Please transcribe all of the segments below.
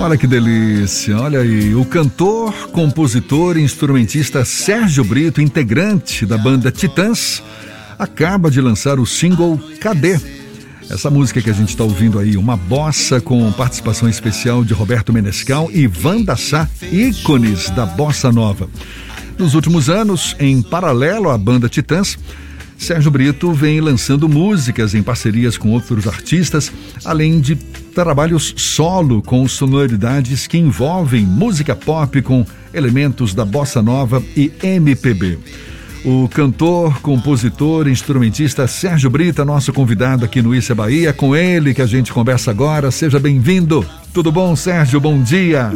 Olha que delícia, olha aí. O cantor, compositor e instrumentista Sérgio Brito, integrante da banda Titãs, acaba de lançar o single Cadê? Essa música que a gente está ouvindo aí, uma bossa com participação especial de Roberto Menescal e Wanda Sá, ícones da bossa nova. Nos últimos anos, em paralelo à banda Titãs, Sérgio Brito vem lançando músicas em parcerias com outros artistas, além de trabalhos solo com sonoridades que envolvem música pop com elementos da bossa nova e MPB. O cantor, compositor, instrumentista Sérgio Brito, nosso convidado aqui no Issa Bahia, com ele que a gente conversa agora. Seja bem-vindo. Tudo bom, Sérgio? Bom dia.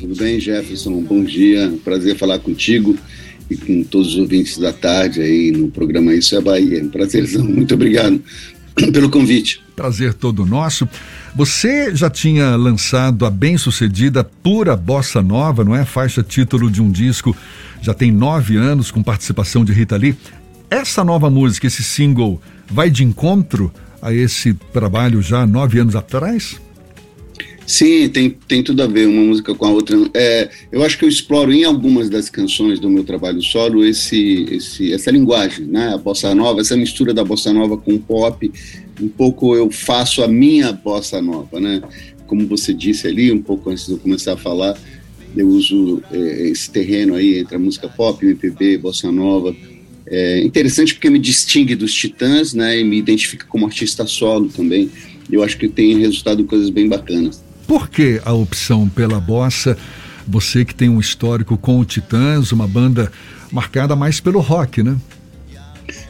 Tudo bem, Jefferson? Bom dia. Prazer falar contigo e com todos os ouvintes da tarde aí no programa Isso é Bahia. Prazerzão. Muito obrigado pelo convite. Prazer todo nosso. Você já tinha lançado a bem-sucedida Pura Bossa Nova, não é? Faixa título de um disco, já tem nove anos, com participação de Rita Lee. Essa nova música, esse single, vai de encontro a esse trabalho já nove anos atrás? Sim, tem, tem tudo a ver uma música com a outra. É, eu acho que eu exploro em algumas das canções do meu trabalho solo esse, esse, essa linguagem, né? A bossa nova, essa mistura da bossa nova com o pop. Um pouco eu faço a minha bossa nova, né? Como você disse ali, um pouco antes de eu começar a falar, eu uso é, esse terreno aí entre a música pop, MPB, bossa nova. É interessante porque me distingue dos Titãs, né? E me identifica como artista solo também. Eu acho que tem resultado coisas bem bacanas. Por que a opção pela bossa? Você que tem um histórico com o Titãs, uma banda marcada mais pelo rock, né?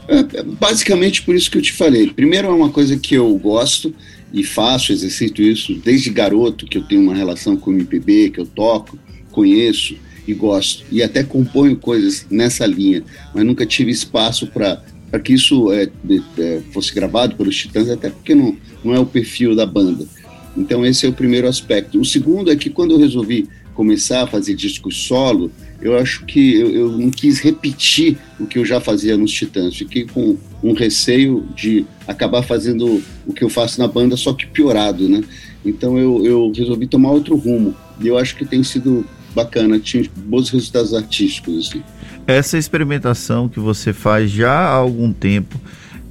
É, basicamente por isso que eu te falei. Primeiro é uma coisa que eu gosto e faço, exercito isso desde garoto, que eu tenho uma relação com o MPB, que eu toco, conheço e gosto. E até componho coisas nessa linha, mas nunca tive espaço para que isso é, é, fosse gravado pelos Titãs, até porque não, não é o perfil da banda. Então, esse é o primeiro aspecto. O segundo é que quando eu resolvi começar a fazer discos solo, eu acho que eu, eu, não quis repetir o que eu já fazia nos Titãs. Fiquei com um receio de acabar fazendo o que eu faço na banda, só que piorado, né? Então eu, eu resolvi tomar outro rumo. E eu acho que tem sido bacana, tinha bons resultados artísticos. Assim. Essa experimentação que você faz já há algum tempo,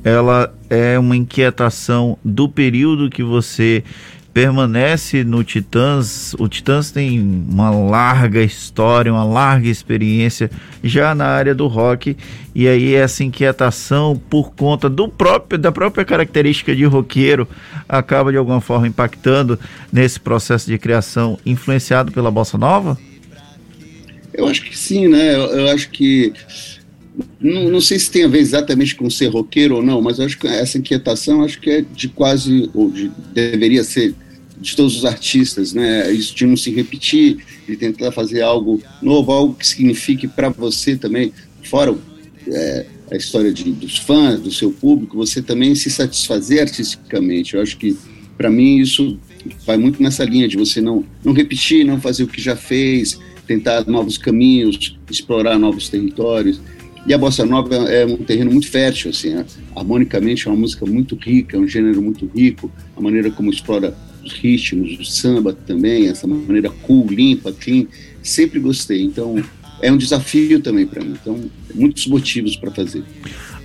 ela é uma inquietação do período que você permanece no Titãs. O Titãs tem uma larga história, uma larga experiência já na área do rock. E aí essa inquietação por conta do próprio da própria característica de roqueiro acaba de alguma forma impactando nesse processo de criação influenciado pela bossa nova? Eu acho que sim, né? Eu, eu acho que não, não, sei se tem a ver exatamente com ser roqueiro ou não, mas acho que essa inquietação acho que é de quase, ou de, deveria ser de todos os artistas, né? Isso de não se repetir, de tentar fazer algo novo, algo que signifique para você também, fora é, a história de, dos fãs, do seu público, você também se satisfazer artisticamente. Eu acho que, para mim, isso vai muito nessa linha de você não, não repetir, não fazer o que já fez, tentar novos caminhos, explorar novos territórios. E a bossa nova é um terreno muito fértil, assim, né? harmonicamente é uma música muito rica, é um gênero muito rico, a maneira como explora os ritmos, o samba também, essa maneira cool, limpa, clean, sempre gostei. Então, é um desafio também para mim. Então, muitos motivos para fazer.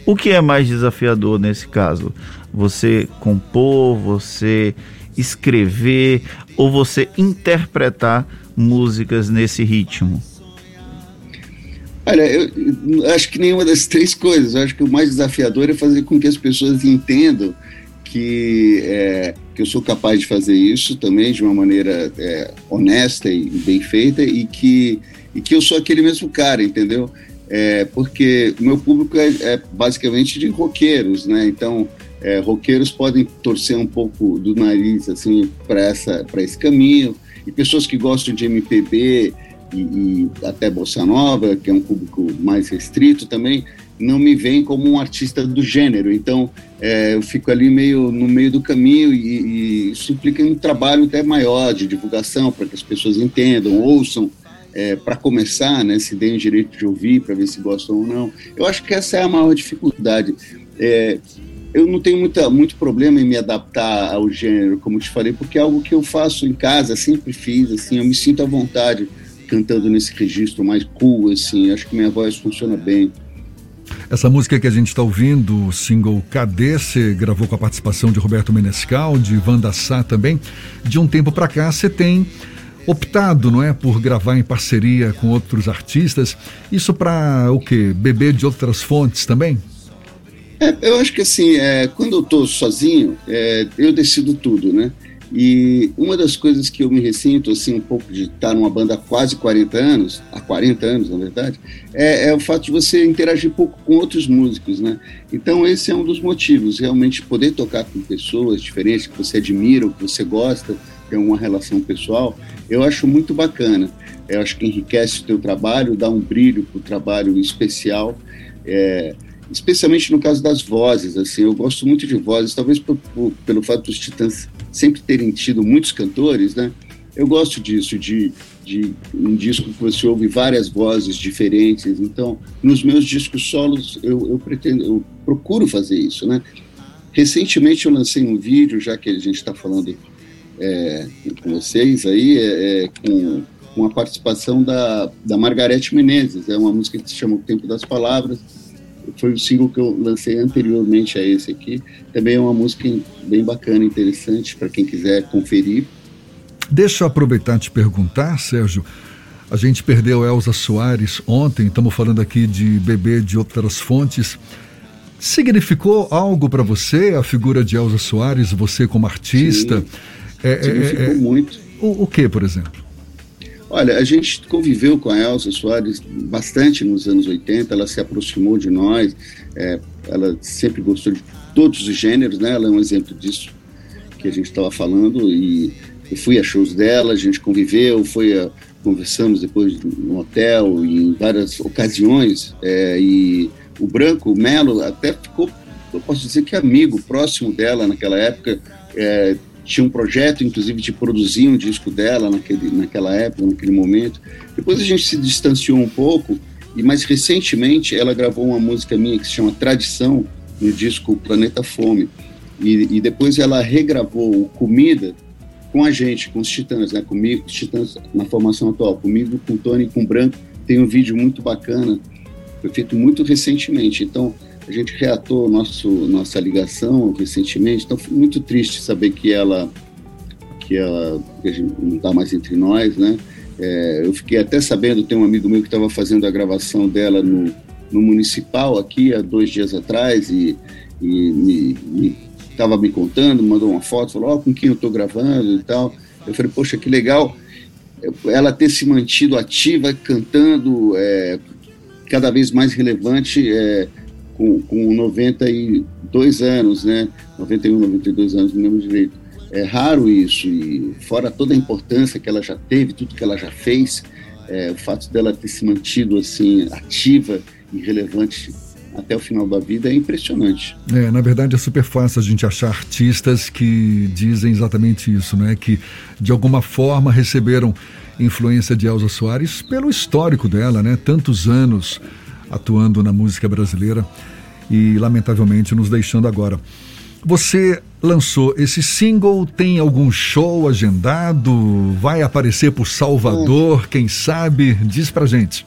O que é mais desafiador nesse caso? Você compor, você escrever ou você interpretar músicas nesse ritmo? Olha, eu acho que nenhuma das três coisas. Eu acho que o mais desafiador é fazer com que as pessoas entendam que, é, que eu sou capaz de fazer isso também de uma maneira é, honesta e bem feita e que, e que eu sou aquele mesmo cara, entendeu? É, porque o meu público é, é, basicamente de roqueiros, né? Então, é, roqueiros podem torcer um pouco do nariz assim para esse caminho e pessoas que gostam de MPB e, e até bossa nova, que é um público mais restrito também, não me veem como um artista do gênero. Então, é, eu fico ali meio no meio do caminho e, e isso implica um trabalho até maior de divulgação para que as pessoas entendam, ouçam, é, para começar, né, se deem o direito de ouvir, para ver se gostam ou não. Eu acho que essa é a maior dificuldade. É, eu não tenho muita, muito problema em me adaptar ao gênero, como te falei, porque é algo que eu faço em casa, sempre fiz, assim, eu me sinto à vontade cantando nesse registro mais cool, assim, acho que minha voz funciona bem. Essa música que a gente está ouvindo, o single Cadê, você gravou com a participação de Roberto Menescal, de Wanda Sá também. De um tempo para cá, você tem optado, não é, por gravar em parceria com outros artistas. Isso para o quê? Beber de outras fontes também? É, eu acho que assim, é, quando eu estou sozinho, é, eu decido tudo, né? E uma das coisas que eu me ressinto, assim, um pouco de estar numa banda há quase 40 anos, há 40 anos, na verdade, é, é, o fato de você interagir pouco com outros músicos, né? Então, esse é um dos motivos, realmente poder tocar com pessoas diferentes, que você admira, que você gosta, tem uma relação pessoal, eu acho muito bacana. Eu acho que enriquece o teu trabalho, dá um brilho para o trabalho especial. É, especialmente no caso das vozes, assim, eu gosto muito de vozes, talvez por, por, pelo fato dos Titãs sempre terem tido muitos cantores, né? Eu gosto disso, de, de um disco que você ouve várias vozes diferentes. Então, nos meus discos solos, eu, eu pretendo, eu procuro fazer isso, né? Recentemente eu lancei um vídeo, já que a gente está falando é, com vocês aí, é, é, com, com a participação da, da Margarete Menezes. É uma música que se chama O Tempo das Palavras foi o single que eu lancei anteriormente a esse aqui. Também é uma música bem bacana, interessante para quem quiser conferir. Deixa eu aproveitar e te perguntar, Sérgio. A gente perdeu Elza Soares ontem, estamos falando aqui de bebê de outras fontes. Significou algo para você a figura de Elza Soares, você como artista? Sim, é, é significou é, é, muito. O, o que, por exemplo? Olha, a gente conviveu com a Elsa Soares bastante nos anos 80, ela se aproximou de nós, é, ela sempre gostou de todos os gêneros, né? Ela é um exemplo disso que a gente estava falando e eu fui a shows dela, a gente conviveu, foi a, conversamos depois no hotel em várias ocasiões é, e o Branco, o Melo, até ficou, eu posso dizer que amigo, próximo dela naquela época, é, tinha um projeto, inclusive, de produzir um disco dela naquele, naquela época, naquele momento. Depois a gente se distanciou um pouco, e mais recentemente ela gravou uma música minha que se chama Tradição, no disco Planeta Fome. E, e depois ela regravou Comida com a gente, com os Titãs, né? Comigo, os Titãs na formação atual, comigo, com o Tony com o Branco. Tem um vídeo muito bacana, foi feito muito recentemente. Então, a gente reatou nosso, nossa ligação recentemente, então foi muito triste saber que ela, que ela que não está mais entre nós, né? É, eu fiquei até sabendo, tem um amigo meu que estava fazendo a gravação dela no, no Municipal aqui há dois dias atrás e, e me estava me, me, contando, mandou uma foto, falou, oh, com quem eu estou gravando e tal. Eu falei, poxa, que legal ela ter se mantido ativa, cantando, é, cada vez mais relevante, é, com, com 92 anos, né? 91, 92 anos, não lembro direito. É raro isso, e fora toda a importância que ela já teve, tudo que ela já fez, é, o fato dela ter se mantido assim ativa e relevante até o final da vida é impressionante. É, na verdade é super fácil a gente achar artistas que dizem exatamente isso, né? Que de alguma forma receberam influência de Elza Soares pelo histórico dela, né? Tantos anos atuando na música brasileira e lamentavelmente nos deixando agora. Você lançou esse single, tem algum show agendado? Vai aparecer por Salvador, quem sabe? Diz pra gente.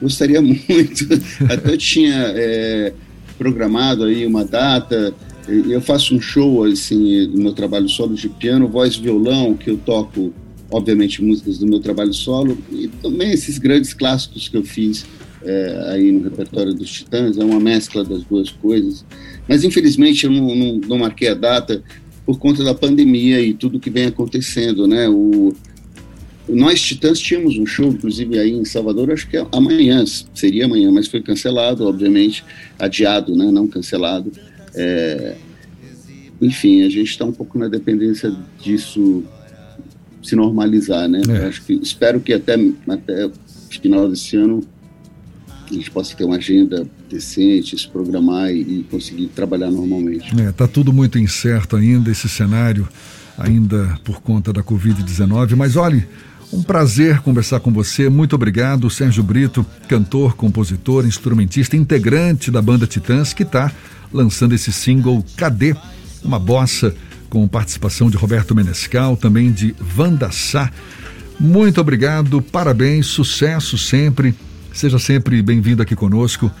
Gostaria muito. Até eu tinha é, programado aí uma data. Eu faço um show assim do meu trabalho solo de piano, voz e violão, que eu toco, obviamente, músicas do meu trabalho solo e também esses grandes clássicos que eu fiz é, aí no repertório dos Titãs, é uma mescla das duas coisas. Mas infelizmente eu não, não, não marquei a data por conta da pandemia e tudo que vem acontecendo, né? O, nós Titãs tínhamos um show, inclusive aí em Salvador, acho que é amanhã, seria amanhã, mas foi cancelado, obviamente, adiado, né? Não cancelado. É, enfim, a gente está um pouco na dependência disso se normalizar, né? É. Acho que espero que até até final desse ano a gente possa ter uma agenda decente, se programar e, e conseguir trabalhar normalmente. Está é, tá tudo muito incerto ainda, esse cenário, ainda por conta da Covid-19. Mas olhe, Um prazer conversar com você. Muito obrigado, Sérgio Brito, cantor, compositor, instrumentista, integrante da banda Titãs, que está lançando esse single Cadê? Uma bossa com participação de Roberto Menescal, também de Vanda Sá. Muito obrigado, parabéns, sucesso sempre. Seja sempre bem-vindo aqui conosco.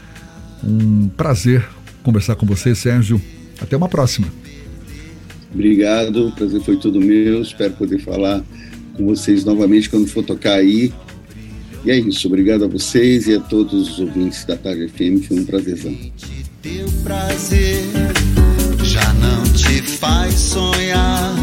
Um prazer conversar com você, Sérgio. Até uma próxima. Obrigado, o prazer foi todo meu. Espero poder falar com vocês novamente quando for tocar aí. E é isso, obrigado a vocês e a todos os ouvintes da Tarde FM, foi um prazerzão. Teu prazer já não te faz sonhar.